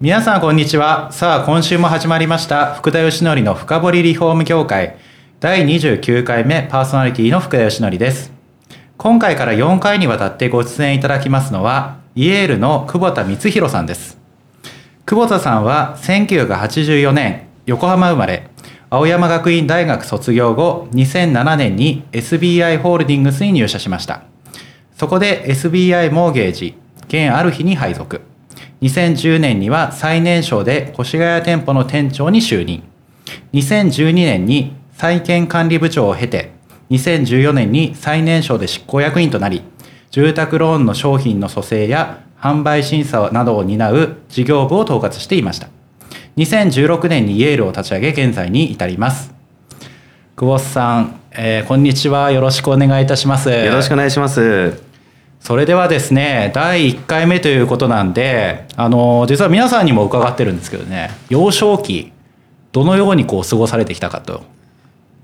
皆さんこんにちは。さあ今週も始まりました。福田義則の深掘りリフォーム業界第29回目パーソナリティの福田義則です。今回から4回にわたってご出演いただきますのはイエールの久保田光弘さんです。久保田さんは1984年横浜生まれ。青山学院大学卒業後2007年に SBI ホールディングスに入社しました。そこで SBI モーゲージ現ある日に配属。2010年には最年少で越谷店舗の店長に就任。2012年に債券管理部長を経て2014年に最年少で執行役員となり住宅ローンの商品の蘇生や販売審査などを担う事業部を統括していました。2016年にイエールを立ち上げ現在に至ります。久保さん、えー、こんにちは。よろしくお願いいたします。よろしくお願いします。それではですね第1回目ということなんであの実は皆さんにも伺ってるんですけどね幼少期どのようにこう過ごされてきたかと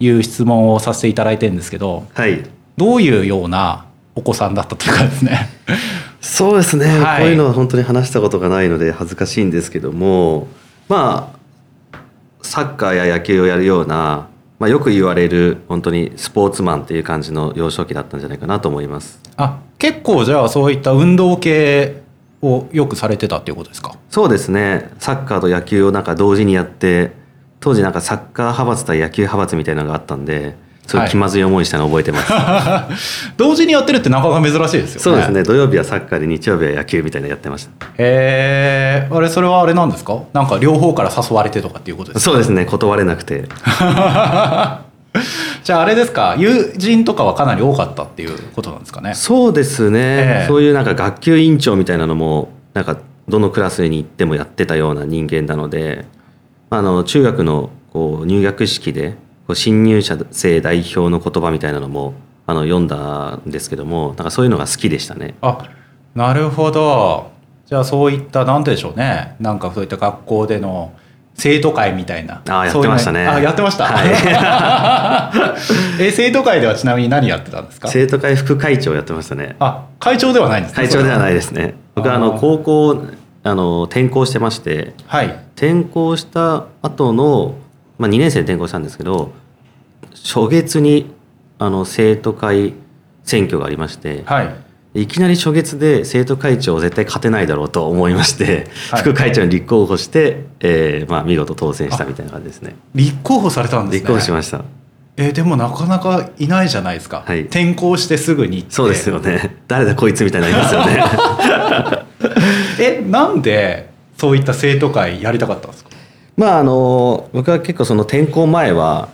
いう質問をさせていただいてるんですけど、はい、どういうようなお子さんだったというかですね。そうですね、はい、こういうのは本当に話したことがないので恥ずかしいんですけどもまあサッカーや野球をやるようなまあ、よく言われる本当にスポーツマンっていう感じの幼少期だったんじゃないかなと思います。あ結構じゃあそういった運動系をよくされてたっていうことですか？そうですね。サッカーと野球をなんか同時にやって当時なんかサッカー派閥対野球派閥みたいなのがあったんでそういう気まずい思いしたの覚えてます、はい、同時にやってるってなかなか珍しいですよね。そうですね。土曜日はサッカーで日曜日は野球みたいなやってました。へえあれそれはあれなんですか？なんか両方から誘われてとかっていうことですか？そうですね。断れなくて。じゃああれですか？友人とかはかなり多かったっていうことなんですかね？そうですね、えー、そういうなんか学級委員長みたいなのもなんかどのクラスに行ってもやってたような人間なのであの中学のこう入学式で新入社生代表の言葉みたいなのもあの読んだんですけどもなんかそういうのが好きでしたね。あなるほど。じゃあそういった何でしょうね。なんかそういった学校での生徒会みたいな。あやってましたね。あやってました、はい、え生徒会ではちなみに何やってたんですか？生徒会副会長やってましたね。あ会長ではないんですか会長ではないですね。僕はあの高校あの転校してまして、はい、転校した後のまあ、2年生で転校したんですけど初月にあの生徒会選挙がありまして、はい、いきなり初月で生徒会長絶対勝てないだろうと思いまして、はい、副会長に立候補して、えーまあ、見事当選したみたいな感じですね。立候補されたんですね。立候補しました。えー、でもなかなかいないじゃないですか、はい、転校してすぐにそうですよね。誰だこいつみたいになりますよね。えなんでそういった生徒会やりたかったんですか？まああの僕は結構その転校前は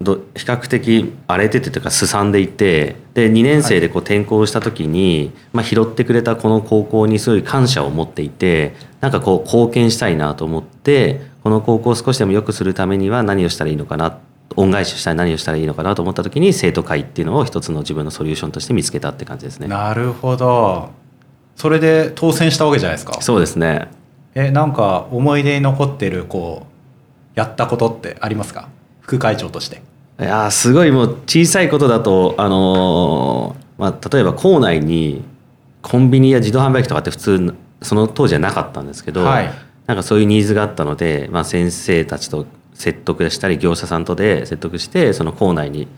ど比較的荒れててというかすさんでいてで2年生でこう転校した時に、まあ、拾ってくれたこの高校にすごい感謝を持っていてなんかこう貢献したいなと思ってこの高校を少しでも良くするためには何をしたらいいのかな恩返ししたい何をしたらいいのかなと思った時に生徒会っていうのを一つの自分のソリューションとして見つけたって感じですね。なるほどそれで当選したわけじゃないですか。そうですねえなんか思い出に残ってるこうやったことってありますか？副会長として。いやすごいもう小さいことだとあのー、まあ、例えば校内にコンビニや自動販売機とかって普通その当時はなかったんですけど、はい、なんかそういうニーズがあったので、まあ、先生たちと説得したり業者さんとで説得してその校内に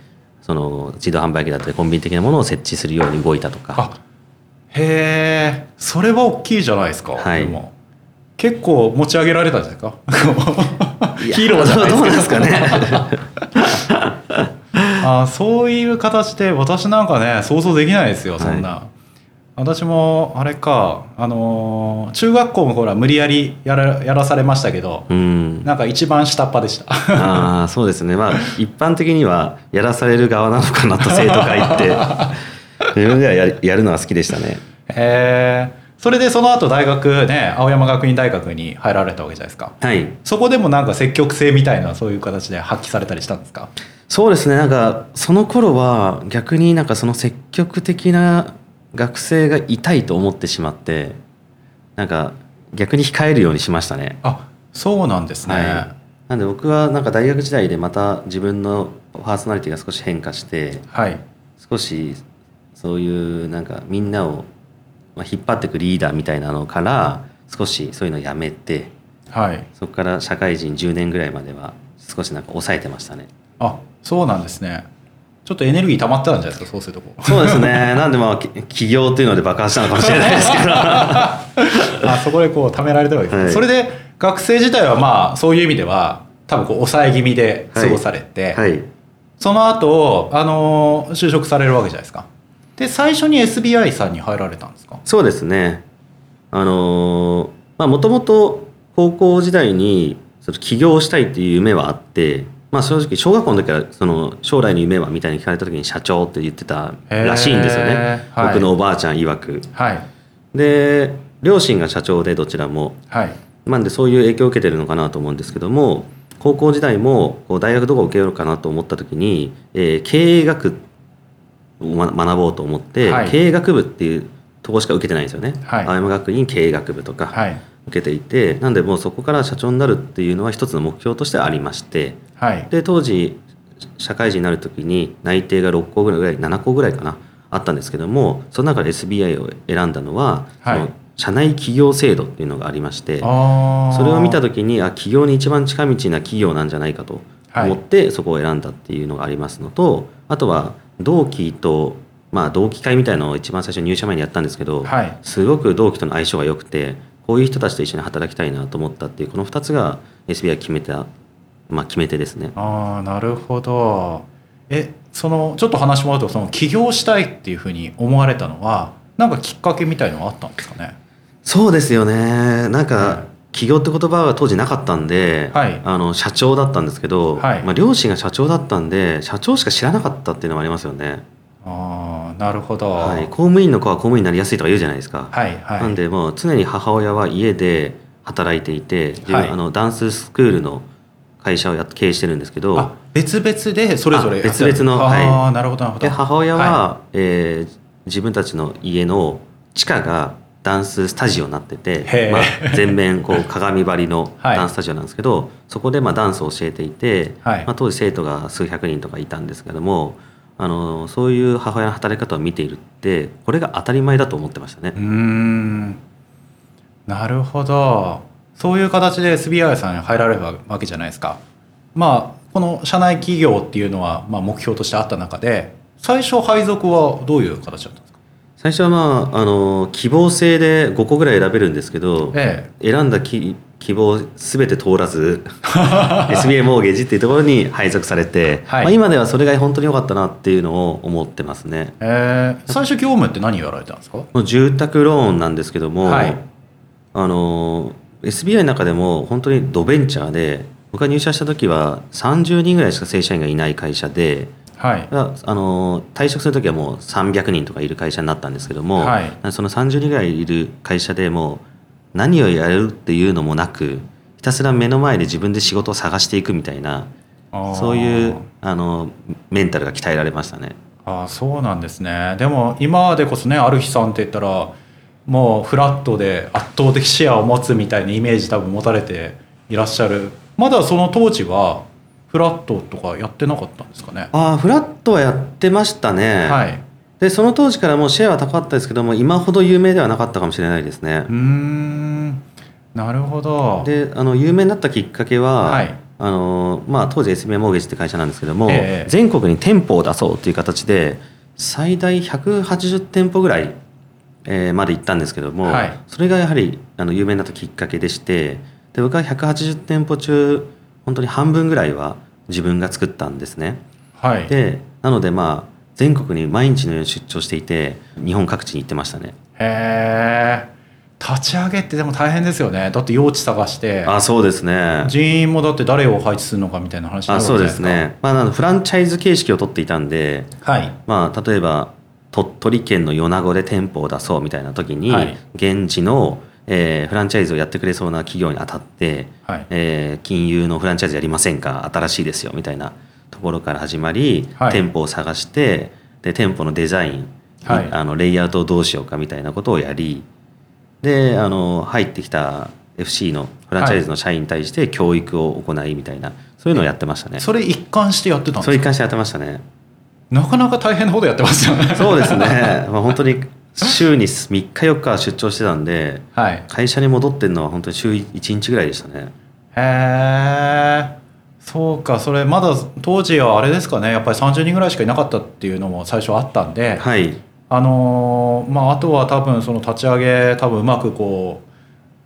その自動販売機だったりコンビニ的なものを設置するように動いたとか。へえそれは大きいじゃないですか、はい、結構持ち上げられたんじゃないですかヒーローじゃないですかね。あそういう形で私なんかね想像できないですよそんな、はい、私もあれかあのー、中学校もほら無理やりやらやらされましたけど、うん、なんか一番下っ端でした。ああそうですね。まあ一般的にはやらされる側なのかなと生徒会って。自分ではややるのは好きでしたね。へえそれでその後大学ね青山学院大学に入られたわけじゃないですか。はい。そこでもなんか積極性みたいなそういう形で発揮されたりしたんですか？そうですね。なんかその頃は逆になんかその積極的な学生がいたいと思ってしまってなんか逆に控えるようにしましたね。あそうなんですね、はい。なんで僕はなんか大学時代でまた自分のパーソナリティが少し変化してはい。少しそういうなんかみんなをまあ引っ張っていくリーダーみたいなのから少しそういうのをやめてはいそこから社会人10年ぐらいまでは少しなんか抑えてましたね。あそうなんですねちょっとエネルギー溜まってたんじゃないですかそうするとこうそうですね。なんでまあき起業っていうので爆発したのかもしれないですけど。あそこでこう貯められてるわけですね、はいそれで学生自体はまあそういう意味では多分こう抑え気味で過ごされて、はい。その後あのー就職されるわけじゃないですかで最初に SBI さんに入られたんですか？そうですね。あのーまあもともと高校時代にその起業したいっていう夢はあって、まあ正直小学校の時からその将来の夢はみたいに聞かれた時に社長って言ってたらしいんですよね。はい僕のおばあちゃん曰く。はいで、両親が社長でどちらも。はいなんでそういう影響を受けてるのかなと思うんですけども高校時代もこう大学どこを受けようかなと思った時に、えー経営学学ぼうと思って、はい。経営学部っていうとこしか受けてないんですよね、はい。青山学院経営学部とかはい。受けていて、なんでもうそこから社長になるっていうのは一つの目標としてありましてはい。で当時社会人になる時に内定が6校ぐらい7校ぐらいかなあったんですけどもその中で SBI を選んだのは、はい。その社内企業制度っていうのがありましてそれを見た時にあ企業に一番近道な企業なんじゃないかとはい思ってそこを選んだっていうのがありますのと、あとは同期と、まあ、同期会みたいのを一番最初入社前にやったんですけど、はい。すごく同期との相性が良くてこういう人たちと一緒に働きたいなと思ったっていうこの2つが SBI 決めた、まあ、決め手ですね。ああなるほど。えそのちょっと話もらうとその起業したいっていうふうに思われたのはなんかきっかけみたいのがあったんですかね？そうですよね。なんか、はい起業って言葉は当時なかったんで、はい。あの社長だったんですけど、はい。まあ、両親が社長だったんで社長しか知らなかったっていうのもありますよね。ああなるほど。はい、公務員の子は公務員になりやすいとか言うじゃないですか、はいはい。なんでもう常に母親は家で働いていて自分、はい。あのダンススクールの会社をやっ経営してるんですけどあ別々でそれぞれあ別々のはなるほどなるほど。で母親は、はえー自分たちの家の地下がダンススタジオになっててまあ、全面こう鏡張りの はい。ダンススタジオなんですけど、そこでまあダンスを教えていて、はい。まあ、当時生徒が数百人とかいたんですけどもあのそういう母親の働き方を見ているってこれが当たり前だと思ってましたね。うー。ん。なるほど。そういう形で SBI さんに入られるわけじゃないですか。まあこの社内企業っていうのはまあ目標としてあった中で最初配属はどういう形だったんですか？最初はまああの希望制で5個ぐらい選べるんですけど、え選んだき希望全て通らず SBA モーゲージっていうところに配属されて、はい。まあ、今ではそれが本当に良かったなっていうのを思ってますね。ええ。ー最初業務って何やられたんですか？住宅ローンなんですけども、はい。あの SBI の中でも本当にドベンチャーで僕が入社した時は30人ぐらいしか正社員がいない会社ではい。ああの退職する時はもう300人とかいる会社になったんですけども、はい。その30人ぐらいいる会社でもう何をやるっていうのもなくひたすら目の前で自分で仕事を探していくみたいなそういうあのメンタルが鍛えられましたね。ああそうなんですね。でも今でこそねある日さんって言ったらもうフラットで圧倒的シェアを持つみたいなイメージ多分持たれていらっしゃる。まだその当時はフラットとかやってなかったんですかね？ああフラットはやってましたね。はい。でその当時からもうシェアは高かったですけども今ほど有名ではなかったかもしれないですね。うー。ん。なるほど。であの有名になったきっかけは、はい。あのまあ、当時 SBI モーゲージって会社なんですけども、ええ。全国に店舗を出そうという形で最大180店舗ぐらい、えーまで行ったんですけども、はい。それがやはりあの有名になったきっかけでしてで僕は180店舗中本当に半分ぐらいは自分が作ったんですね。はい。でなのでまあ全国に毎日のように出張していて日本各地に行ってましたね。へえ立ち上げってでも大変ですよね。だって用地探して。あそうですね。人員もだって誰を配置するのかみたいな話あそうですね、まあ、あのフランチャイズ形式を取っていたんで、はい。まあ、例えば鳥取県の米子で店舗を出そうみたいな時に、はい。現地の、えーフランチャイズをやってくれそうな企業に当たって、はいえー金融のフランチャイズやりませんか新しいですよみたいなところから始まり、はい店舗を探してで店舗のデザイン、はいあのレイアウトをどうしようかみたいなことをやりであの入ってきた FC のフランチャイズの社員に対して教育を行いみたいな、そういうのをやってましたね。それ一貫してやってたんですか？それ一貫してやってましたね。なかなか大変なことやってますよねそうですね。まあ本当に週に3日4日出張してたんで、はい。会社に戻ってるのは本当に週1日ぐらいでしたね。へえそうかそれまだ当時はあれですかね。やっぱり30人ぐらいしかいなかったっていうのも最初あったんで、はい。あのーまああとは多分その立ち上げ多分うまくこ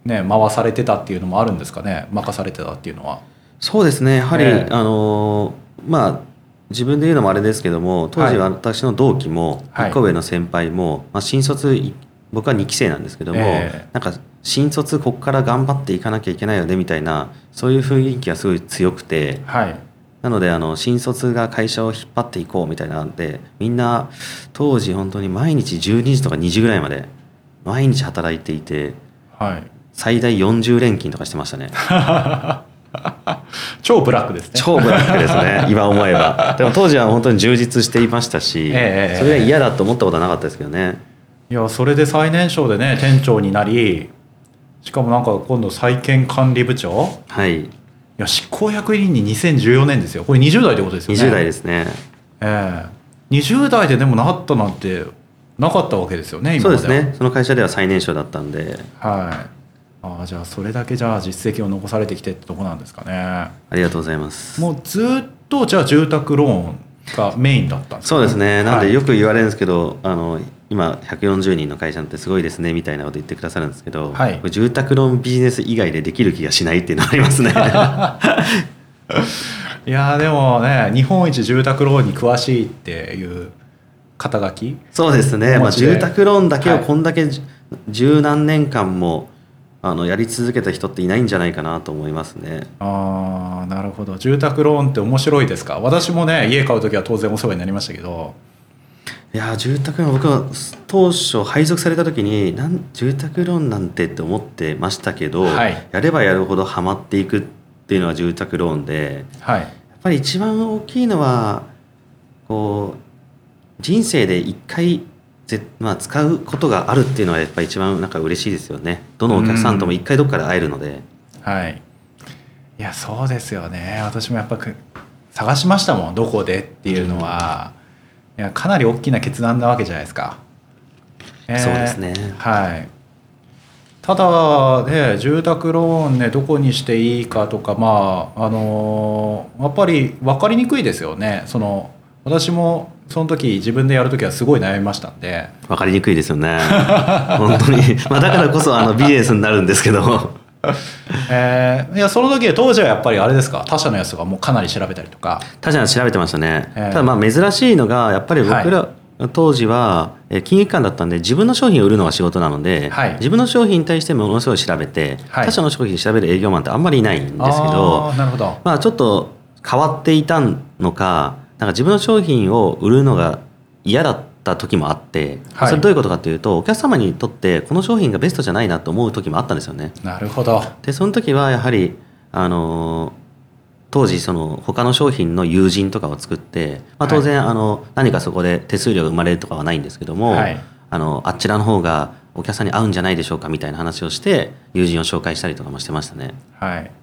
うね回されてたっていうのもあるんですかね。任されてたっていうのは。そうですね。やはり、ええ。あのーまあ自分で言うのもあれですけども、当時は私の同期も、はい。1個上の先輩も、まあ新卒い僕は2期生なんですけども、ええ。なんか新卒ここから頑張っていかなきゃいけないよねみたいなそういう雰囲気がすごい強くて、はい。なのであの新卒が会社を引っ張っていこうみたいなんでみんな当時本当に毎日12時とか2時ぐらいまで毎日働いていてはい。最大40連勤とかしてましたね 超ブラックですね。超ブラックですね。今思えば。でも当時は本当に充実していましたし、ええそれが嫌だと思ったことはなかったですけどね。いやそれで最年少でね店長になりしかもなんか今度債券管理部長？はい。いや執行役員に2014年ですよ。これ20代ってことですよね。20代ですね。ええ。20代ででもなったなんてなかったわけですよね今そうですね。その会社では最年少だったんで。はいああじゃあそれだけじゃあ実績を残されてきてってとこなんですかね。ありがとうございます。もうずっとじゃあ住宅ローンがメインだったんですかそうですね。なんはいでよく言われるんですけど、あの今140人の会社なんてすごいですねみたいなこと言ってくださるんですけど、はい。住宅ローンビジネス以外でできる気がしないっていうのはありますね。いやーでもね日本一住宅ローンに詳しいっていう肩書きそうですね、まあ、住宅ローンだけをはいこんだけじ十何年間もあのやり続けた人っていないんじゃないかなと思いますね。ああなるほど。住宅ローンって面白いですか？私もね家買う時は当然お世話になりましたけど。いやー住宅ローン僕は当初配属された時になん住宅ローンなんてって思ってましたけど、はい。やればやるほどハマっていくっていうのは住宅ローンではい。やっぱり一番大きいのはこう人生で一回ぜ、まあ、使うことがあるっていうのはやっぱり一番なんか嬉しいですよね。どのお客さんとも一回どっかで会えるので。はい。いやそうですよね。私もやっぱく探しましたもんどこでっていうのは、いやかなり大きな決断なわけじゃないですか、えーそうですね。はい。ただね住宅ローンねどこにしていいかとかまああのーやっぱり分かりにくいですよね。その私もその時自分でやる時はすごい悩みましたんで。分かりにくいですよね。本当に、まあ、だからこそあのビジネスになるんですけど。えーいやその時当時はやっぱりあれですか？他社のやつとかもうかなり調べたりとか。他社の調べてましたね、ええただまあ珍しいのがやっぱり僕ら、当時はえー金融機関だったんで自分の商品を売るのが仕事なので、はい。自分の商品に対してものすごい調べて、はい。他社の商品調べる営業マンってあんまりいないんですけどなるほど。まあちょっと変わっていたのかなんか自分の商品を売るのが嫌だった時もあって、はい。それどういうことかというとお客様にとってこの商品がベストじゃないなと思う時もあったんですよね。なるほど。でその時はやはりあのー当時その他の商品の友人とかを作って、まあ、当然あの何かそこで手数料が生まれるとかはないんですけども、はい。あのあちらの方がお客さんに合うんじゃないでしょうかみたいな話をして友人を紹介したりとかもしてましたね。はいい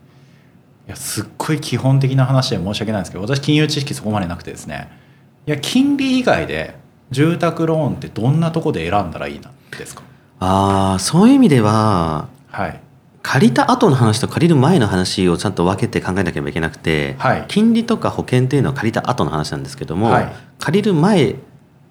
やすっごい基本的な話で申し訳ないんですけど私金融知識そこまでなくてですね。いや金利以外で住宅ローンってどんなとこで選んだらいいなですか？ああそういう意味でははい。借りた後の話と借りる前の話をちゃんと分けて考えなければいけなくて、はい。金利とか保険っていうのは借りた後の話なんですけども、はい。借りる前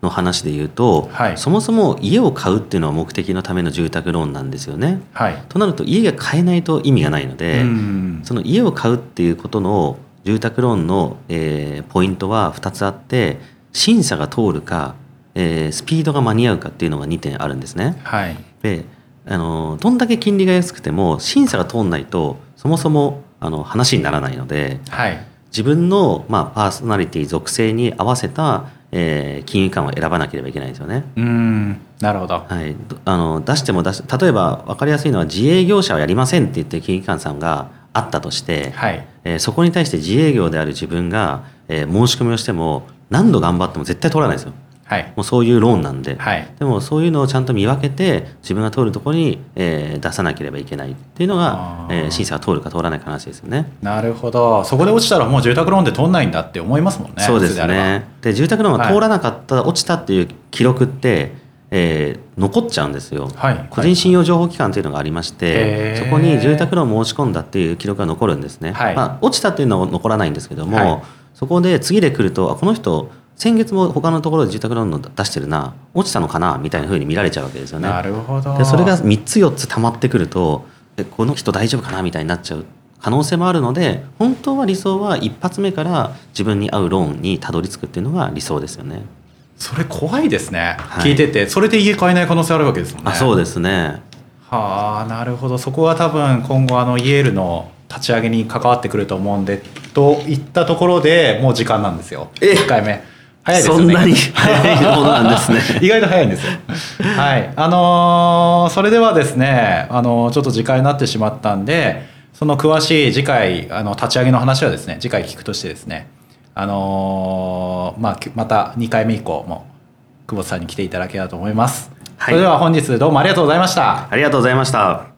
の話で言うと、はい。そもそも家を買うっていうのは目的のための住宅ローンなんですよね。はい。となると家が買えないと意味がないので、うん。その家を買うっていうことの住宅ローンの、えーポイントは2つあって審査が通るか、えースピードが間に合うかっていうのが2点あるんですね。はい。であのどんだけ金利が安くても審査が通んないとそもそもあの話にならないのではい。自分の、まあ、パーソナリティ属性に合わせた、えー金融機関を選ばなければいけないんですよね。うーんなるほど。はい、どあの出しても出し例えば分かりやすいのは自営業者はやりませんって言ってる金融機関さんがあったとして、はい。えーそこに対して自営業である自分が、えー申し込みをしても何度頑張っても絶対通らないですよはい。もうそういうローンなんで、はい。でもそういうのをちゃんと見分けて自分が通るところに、えー出さなければいけないっていうのがえー審査が通るか通らないかの話ですよね。なるほど。そこで落ちたらもう住宅ローンで通んないんだって思いますもんね。そうですね。で住宅ローンが通らなかった、落ちたっていう記録って、えー残っちゃうんですよ。はい。個人信用情報機関というのがありまして、へー。そこに住宅ローン申し込んだっていう記録が残るんですね、はい。まあ、落ちたっていうのは残らないんですけども、はい。そこで次で来るとあこの人先月も他のところで住宅ローンの出してるな落ちたのかなみたいなふうに見られちゃうわけですよね。なるほど。でそれが3つ4つ溜まってくるとえこの人大丈夫かなみたいになっちゃう可能性もあるので本当は理想は一発目から自分に合うローンにたどり着くっていうのが理想ですよね。それ怖いですね、はい。聞いててそれで家買えない可能性あるわけですもんね。あそうですね。はあなるほど。そこは多分今後あのイエールの立ち上げに関わってくると思うんでといったところでもう時間なんですよ。え？1回目早いですよね。そんなに早いものなんですね。意外と早いんですよ。はい。あのーそれではですねあのーちょっと時間になってしまったんでその詳しい次回あの立ち上げの話はですね次回聞くとしてですねあのーまあきまた2回目以降も久保田さんに来ていただければと思います、はい。それでは本日どうもありがとうございました。ありがとうございました。